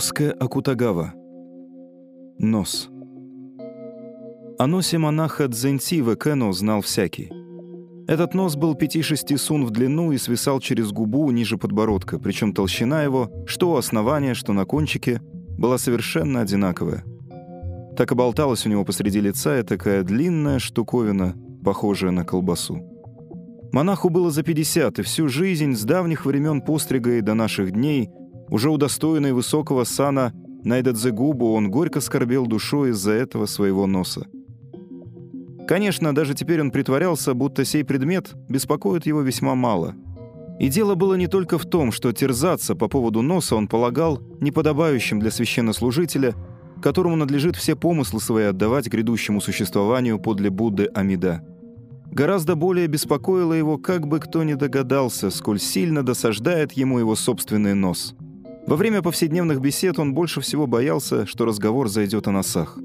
Йоске Акутагава. Нос. О носе монаха Дзэньци Кэно знал всякий. Этот нос был 5-6 сун в длину и свисал через губу ниже подбородка, причем толщина его, что у основания, что на кончике, была совершенно одинаковая. Так и болталась у него посреди лица такая длинная штуковина, похожая на колбасу. Монаху было за 50, и всю жизнь с давних времен пострига и до наших дней, уже удостоенный высокого сана Найдадзегубу, он горько скорбел душой из-за этого своего носа. Конечно, даже теперь он притворялся, будто сей предмет беспокоит его весьма мало. И дело было не только в том, что терзаться по поводу носа он полагал неподобающим для священнослужителя, которому надлежит все помыслы свои отдавать грядущему существованию подле Будды Амида. Гораздо более беспокоило его, как бы кто ни догадался, сколь сильно досаждает ему его собственный нос. Во время повседневных бесед он больше всего боялся, что разговор зайдет о носах.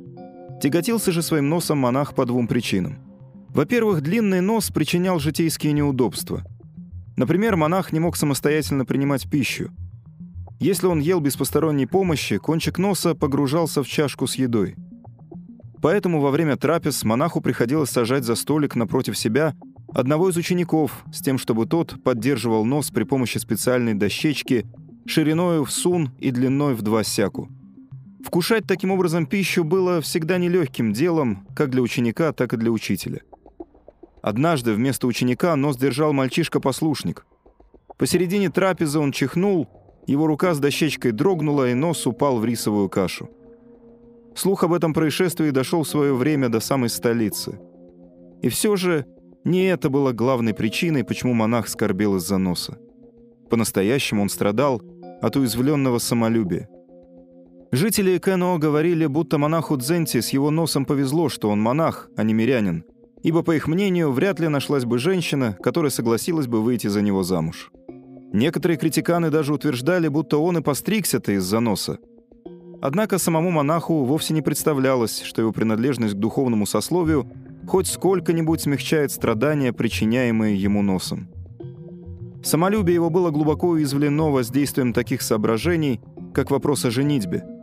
Тяготился же своим носом монах по двум причинам. Во-первых, длинный нос причинял житейские неудобства. Например, монах не мог самостоятельно принимать пищу. Если он ел без посторонней помощи, кончик носа погружался в чашку с едой. Поэтому во время трапез монаху приходилось сажать за столик напротив себя одного из учеников, с тем, чтобы тот поддерживал нос при помощи специальной дощечки шириною в сун и длиной в два сяку. Вкушать таким образом пищу было всегда нелегким делом, как для ученика, так и для учителя. Однажды вместо ученика нос держал мальчишка-послушник. Посередине трапезы он чихнул, его рука с дощечкой дрогнула, и нос упал в рисовую кашу. Слух об этом происшествии дошел в свое время до самой столицы. И все же не это было главной причиной, почему монах скорбел из-за носа. По-настоящему он страдал от уязвленного самолюбия. Жители Кэно говорили, будто монаху Дзенти с его носом повезло, что он монах, а не мирянин, ибо, по их мнению, вряд ли нашлась бы женщина, которая согласилась бы выйти за него замуж. Некоторые критиканы даже утверждали, будто он и постригся-то из-за носа. Однако самому монаху вовсе не представлялось, что его принадлежность к духовному сословию хоть сколько-нибудь смягчает страдания, причиняемые ему носом. Самолюбие его было глубоко уязвлено воздействием таких соображений, как вопрос о женитьбе –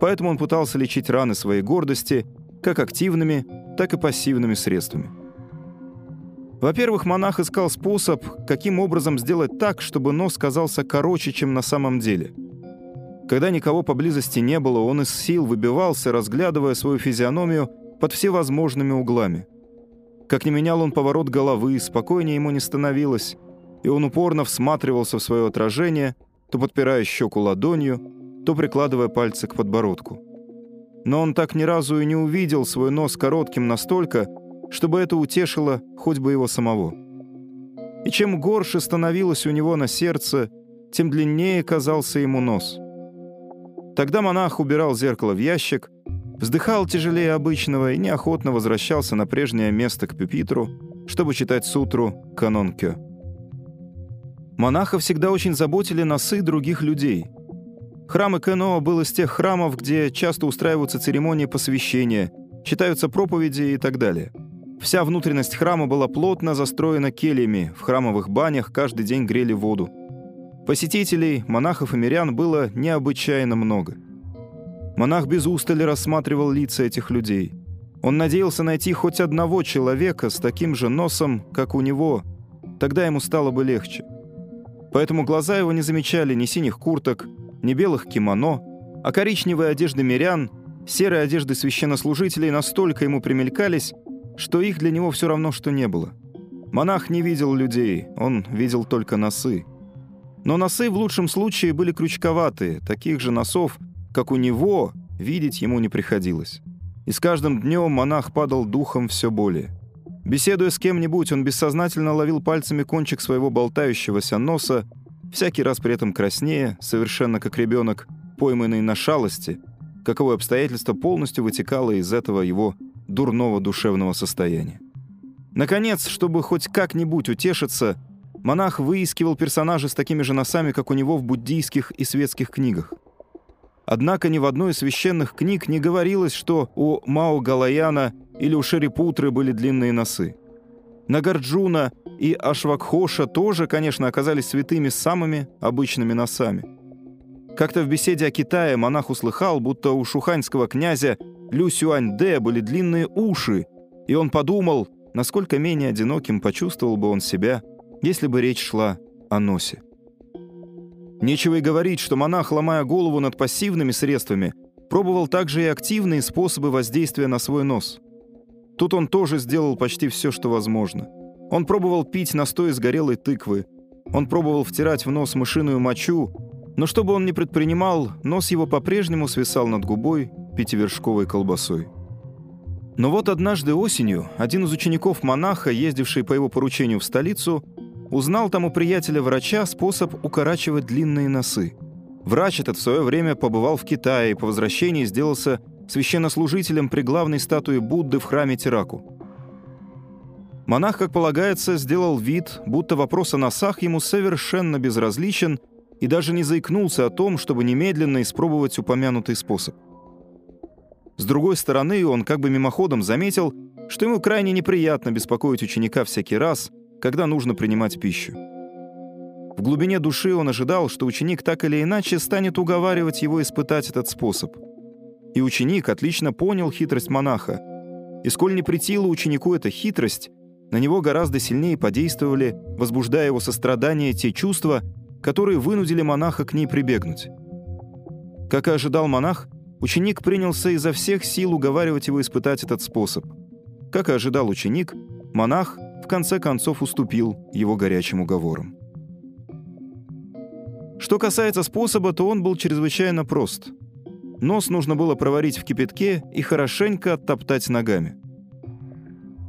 Поэтому он пытался лечить раны своей гордости как активными, так и пассивными средствами. Во-первых, монах искал способ, каким образом сделать так, чтобы нос казался короче, чем на самом деле. Когда никого поблизости не было, он из сил выбивался, разглядывая свою физиономию под всевозможными углами. Как не менял он поворот головы, спокойнее ему не становилось, и он упорно всматривался в свое отражение, то подпирая щеку ладонью, то прикладывая пальцы к подбородку. Но он так ни разу и не увидел свой нос коротким настолько, чтобы это утешило хоть бы его самого. И чем горше становилось у него на сердце, тем длиннее казался ему нос. Тогда монах убирал зеркало в ящик, вздыхал тяжелее обычного и неохотно возвращался на прежнее место к пюпитру, чтобы читать сутру «Канон Кё». Монаха всегда очень заботили носы других людей — Храм Экэно был из тех храмов, где часто устраиваются церемонии посвящения, читаются проповеди и так далее. Вся внутренность храма была плотно застроена кельями, в храмовых банях каждый день грели воду. Посетителей, монахов и мирян было необычайно много. Монах без устали рассматривал лица этих людей. Он надеялся найти хоть одного человека с таким же носом, как у него, тогда ему стало бы легче. Поэтому глаза его не замечали ни синих курток, ни белых кимоно, а коричневые одежды мирян, серые одежды священнослужителей настолько ему примелькались, что их для него все равно, что не было. Монах не видел людей, он видел только носы. Но носы в лучшем случае были крючковатые, таких же носов, как у него, видеть ему не приходилось. И с каждым днем монах падал духом все более. Беседуя с кем-нибудь, он бессознательно ловил пальцами кончик своего болтающегося носа всякий раз при этом краснее, совершенно как ребенок, пойманный на шалости, каковое обстоятельство полностью вытекало из этого его дурного душевного состояния. Наконец, чтобы хоть как-нибудь утешиться, монах выискивал персонажей с такими же носами, как у него в буддийских и светских книгах. Однако ни в одной из священных книг не говорилось, что у Мао Галаяна или у Шерипутры были длинные носы. Нагарджуна и Ашвакхоша тоже, конечно, оказались святыми с самыми обычными носами. Как-то в беседе о Китае монах услыхал, будто у шуханьского князя Лю Сюань-де были длинные уши, и он подумал, насколько менее одиноким почувствовал бы он себя, если бы речь шла о носе. Нечего и говорить, что монах, ломая голову над пассивными средствами, пробовал также и активные способы воздействия на свой нос. Тут он тоже сделал почти все, что возможно. Он пробовал пить настой из горелой тыквы, он пробовал втирать в нос мышиную мочу, но что бы он ни предпринимал, нос его по-прежнему свисал над губой пятивершковой колбасой. Но вот однажды осенью один из учеников монаха, ездивший по его поручению в столицу, узнал там у приятеля-врача способ укорачивать длинные носы. Врач этот в свое время побывал в Китае и по возвращении сделался священнослужителем при главной статуе Будды в храме Тираку. Монах, как полагается, сделал вид, будто вопрос о носах ему совершенно безразличен и даже не заикнулся о том, чтобы немедленно испробовать упомянутый способ. С другой стороны, он как бы мимоходом заметил, что ему крайне неприятно беспокоить ученика всякий раз, когда нужно принимать пищу. В глубине души он ожидал, что ученик так или иначе станет уговаривать его испытать этот способ. И ученик отлично понял хитрость монаха. И сколь не претила ученику эта хитрость, на него гораздо сильнее подействовали, возбуждая его сострадание, те чувства, которые вынудили монаха к ней прибегнуть. Как и ожидал монах, Ученик принялся изо всех сил уговаривать его испытать этот способ. Как и ожидал ученик, монах в конце концов уступил его горячим уговорам. Что касается способа, то он был чрезвычайно прост. Нос нужно было проварить в кипятке и хорошенько оттоптать ногами.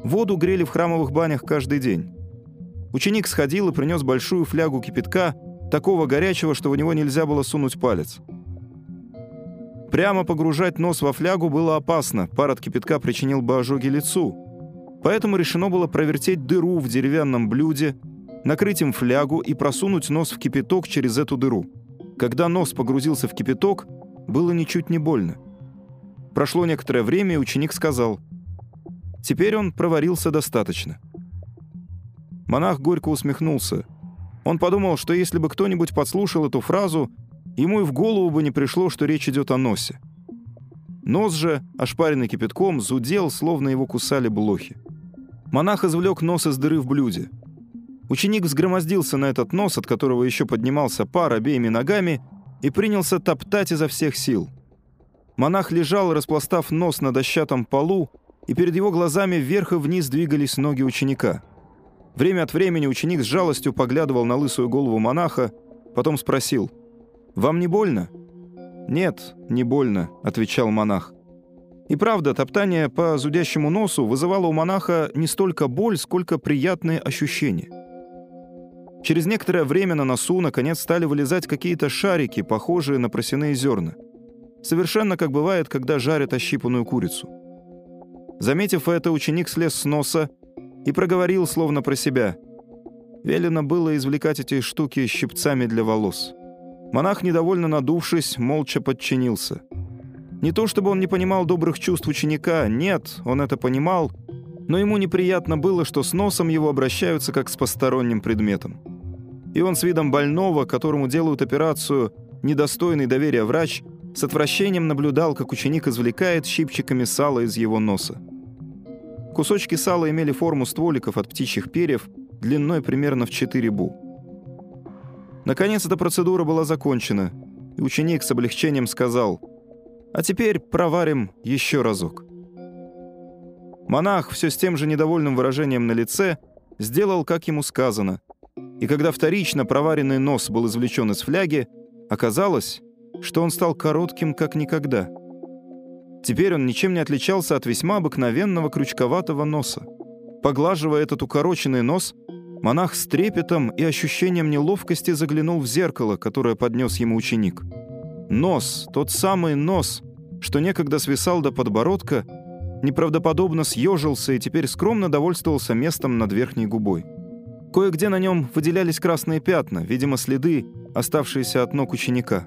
Воду грели в храмовых банях каждый день. Ученик сходил и принес большую флягу кипятка, такого горячего, что в него нельзя было сунуть палец – Прямо погружать нос во флягу было опасно, пар от кипятка причинил бы ожоги лицу. Поэтому решено было провертеть дыру в деревянном блюде, накрыть им флягу и просунуть нос в кипяток через эту дыру. Когда нос погрузился в кипяток, было ничуть не больно. Прошло некоторое время, и ученик сказал, «Теперь он проварился достаточно». Монах горько усмехнулся. Он подумал, что если бы кто-нибудь подслушал эту фразу, ему и в голову бы не пришло, что речь идет о носе. Нос же, ошпаренный кипятком, зудел, словно его кусали блохи. Монах извлек нос из дыры в блюде. Ученик взгромоздился на этот нос, от которого еще поднимался пар обеими ногами, и принялся топтать изо всех сил. Монах лежал, распластав нос на дощатом полу, и перед его глазами вверх и вниз двигались ноги ученика. Время от времени ученик с жалостью поглядывал на лысую голову монаха, потом спросил — «Вам не больно?» «Нет, не больно», — отвечал монах. И правда, топтание по зудящему носу вызывало у монаха не столько боль, сколько приятные ощущения. Через некоторое время на носу наконец стали вылезать какие-то шарики, похожие на просяные зерна. Совершенно как бывает, когда жарят ощипанную курицу. Заметив это, ученик слез с носа и проговорил словно про себя. Велено было извлекать эти штуки щипцами для волос. Монах, недовольно надувшись, молча подчинился. Не то чтобы он не понимал добрых чувств ученика, нет, он это понимал, но ему неприятно было, что с носом его обращаются как с посторонним предметом. И он с видом больного, которому делают операцию, недостойный доверия врач, с отвращением наблюдал, как ученик извлекает щипчиками сало из его носа. Кусочки сала имели форму стволиков от птичьих перьев, длиной примерно в 4 бу. Наконец эта процедура была закончена, и ученик с облегчением сказал «А теперь проварим еще разок». Монах все с тем же недовольным выражением на лице сделал, как ему сказано, и когда вторично проваренный нос был извлечен из фляги, оказалось, что он стал коротким, как никогда. Теперь он ничем не отличался от весьма обыкновенного крючковатого носа. Поглаживая этот укороченный нос, Монах с трепетом и ощущением неловкости заглянул в зеркало, которое поднес ему ученик. Нос, тот самый нос, что некогда свисал до подбородка, неправдоподобно съежился и теперь скромно довольствовался местом над верхней губой. Кое-где на нем выделялись красные пятна, видимо, следы, оставшиеся от ног ученика.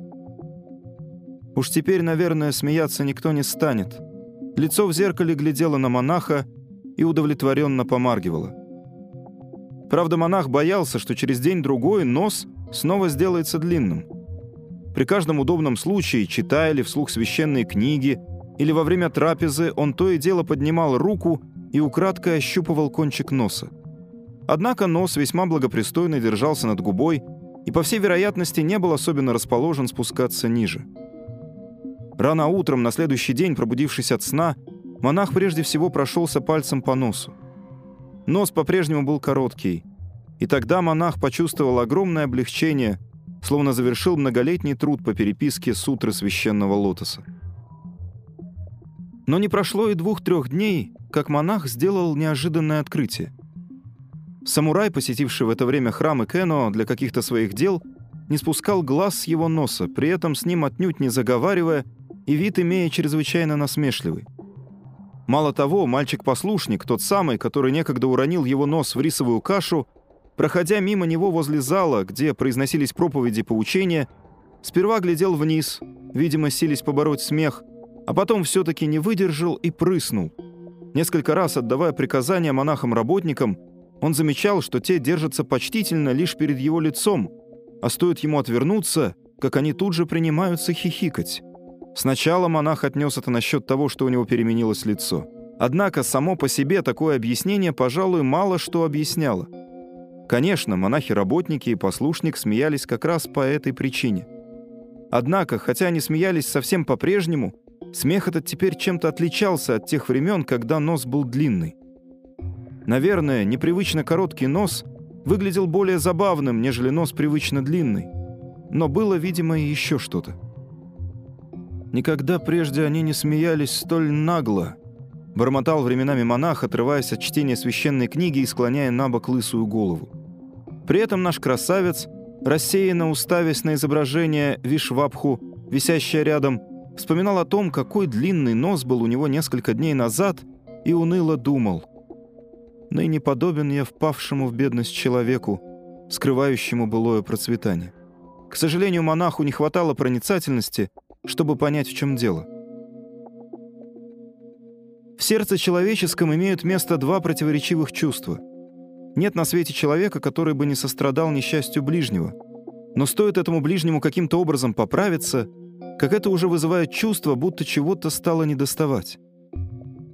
Уж теперь, наверное, смеяться никто не станет. Лицо в зеркале глядело на монаха и удовлетворенно помаргивало. Правда, монах боялся, что через день-другой нос снова сделается длинным. При каждом удобном случае, читая ли вслух священные книги, или во время трапезы он то и дело поднимал руку и украдкой ощупывал кончик носа. Однако нос весьма благопристойно держался над губой и, по всей вероятности, не был особенно расположен спускаться ниже. Рано утром, на следующий день, пробудившись от сна, монах прежде всего прошелся пальцем по носу. Нос по-прежнему был короткий, и тогда монах почувствовал огромное облегчение, словно завершил многолетний труд по переписке сутры священного лотоса. Но не прошло и двух-трех дней, как монах сделал неожиданное открытие. Самурай, посетивший в это время храмы Кено для каких-то своих дел, не спускал глаз с его носа, при этом с ним отнюдь не заговаривая и вид имея чрезвычайно насмешливый. Мало того, мальчик-послушник, тот самый, который некогда уронил его нос в рисовую кашу, проходя мимо него возле зала, где произносились проповеди поучения, сперва глядел вниз, видимо, сились побороть смех, а потом все-таки не выдержал и прыснул. Несколько раз отдавая приказания монахам-работникам, он замечал, что те держатся почтительно лишь перед его лицом, а стоит ему отвернуться, как они тут же принимаются хихикать. Сначала монах отнес это насчет того, что у него переменилось лицо. Однако само по себе такое объяснение, пожалуй, мало что объясняло. Конечно, монахи-работники и послушник смеялись как раз по этой причине. Однако, хотя они смеялись совсем по-прежнему, Смех этот теперь чем-то отличался от тех времен, когда нос был длинный. Наверное, непривычно короткий нос выглядел более забавным, нежели нос привычно длинный. Но было, видимо, и еще что-то. Никогда прежде они не смеялись столь нагло. Бормотал временами монах, отрываясь от чтения священной книги и склоняя на бок лысую голову. При этом наш красавец, рассеянно уставясь на изображение Вишвабху, висящее рядом, Вспоминал о том, какой длинный нос был у него несколько дней назад, и уныло думал. Ныне подобен я впавшему в бедность человеку, скрывающему былое процветание. К сожалению, монаху не хватало проницательности, чтобы понять, в чем дело. В сердце человеческом имеют место два противоречивых чувства. Нет на свете человека, который бы не сострадал несчастью ближнего. Но стоит этому ближнему каким-то образом поправиться — как это уже вызывает чувство, будто чего-то стало недоставать.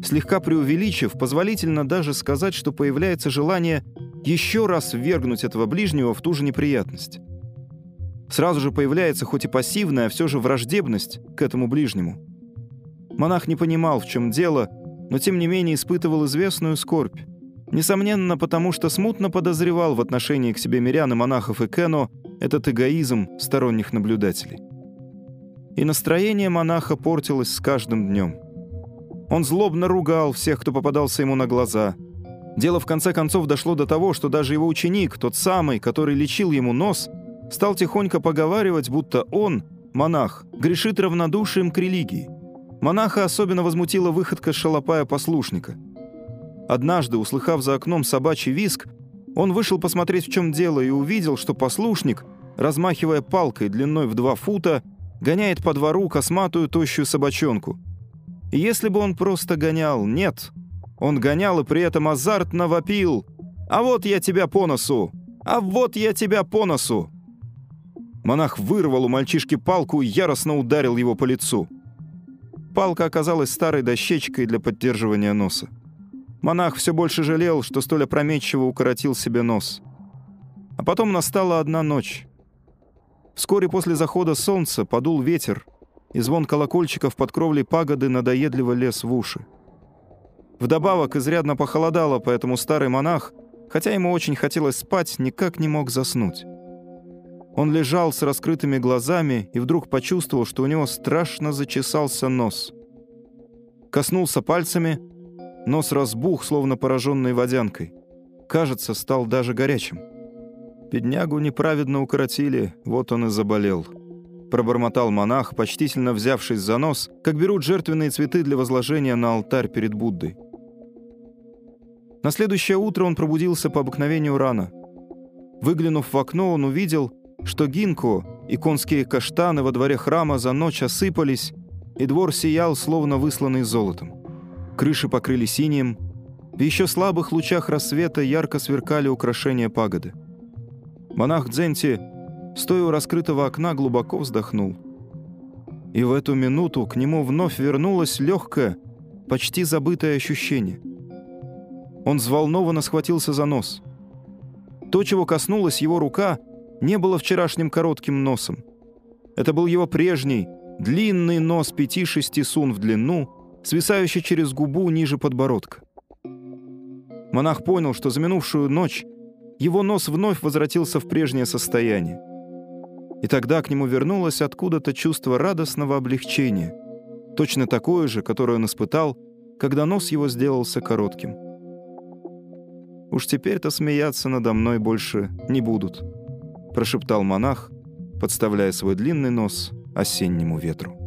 Слегка преувеличив, позволительно даже сказать, что появляется желание еще раз ввергнуть этого ближнего в ту же неприятность. Сразу же появляется хоть и пассивная, а все же враждебность к этому ближнему. Монах не понимал, в чем дело, но тем не менее испытывал известную скорбь. Несомненно, потому что смутно подозревал в отношении к себе мирян и монахов и Кено этот эгоизм сторонних наблюдателей и настроение монаха портилось с каждым днем. Он злобно ругал всех, кто попадался ему на глаза. Дело в конце концов дошло до того, что даже его ученик, тот самый, который лечил ему нос, стал тихонько поговаривать, будто он, монах, грешит равнодушием к религии. Монаха особенно возмутила выходка шалопая-послушника. Однажды, услыхав за окном собачий виск, он вышел посмотреть, в чем дело, и увидел, что послушник, размахивая палкой длиной в два фута, гоняет по двору косматую тощую собачонку. И если бы он просто гонял, нет. Он гонял и при этом азартно вопил. «А вот я тебя по носу! А вот я тебя по носу!» Монах вырвал у мальчишки палку и яростно ударил его по лицу. Палка оказалась старой дощечкой для поддерживания носа. Монах все больше жалел, что столь опрометчиво укоротил себе нос. А потом настала одна ночь. Вскоре после захода солнца подул ветер, и звон колокольчиков под кровлей пагоды надоедливо лез в уши. Вдобавок изрядно похолодало, поэтому старый монах, хотя ему очень хотелось спать, никак не мог заснуть. Он лежал с раскрытыми глазами и вдруг почувствовал, что у него страшно зачесался нос. Коснулся пальцами, нос разбух, словно пораженный водянкой. Кажется, стал даже горячим. Беднягу неправедно укоротили, вот он и заболел. Пробормотал монах, почтительно взявшись за нос, как берут жертвенные цветы для возложения на алтарь перед Буддой. На следующее утро он пробудился по обыкновению рано. Выглянув в окно, он увидел, что гинко и конские каштаны во дворе храма за ночь осыпались, и двор сиял, словно высланный золотом. Крыши покрыли синим, в еще слабых лучах рассвета ярко сверкали украшения пагоды. Монах Дзенти стоя у раскрытого окна, глубоко вздохнул. И в эту минуту к нему вновь вернулось легкое, почти забытое ощущение. Он взволнованно схватился за нос. То, чего коснулась его рука, не было вчерашним коротким носом. Это был его прежний, длинный нос пяти-шести сун в длину, свисающий через губу ниже подбородка. Монах понял, что за минувшую ночь его нос вновь возвратился в прежнее состояние. И тогда к нему вернулось откуда-то чувство радостного облегчения, точно такое же, которое он испытал, когда нос его сделался коротким. «Уж теперь-то смеяться надо мной больше не будут», — прошептал монах, подставляя свой длинный нос осеннему ветру.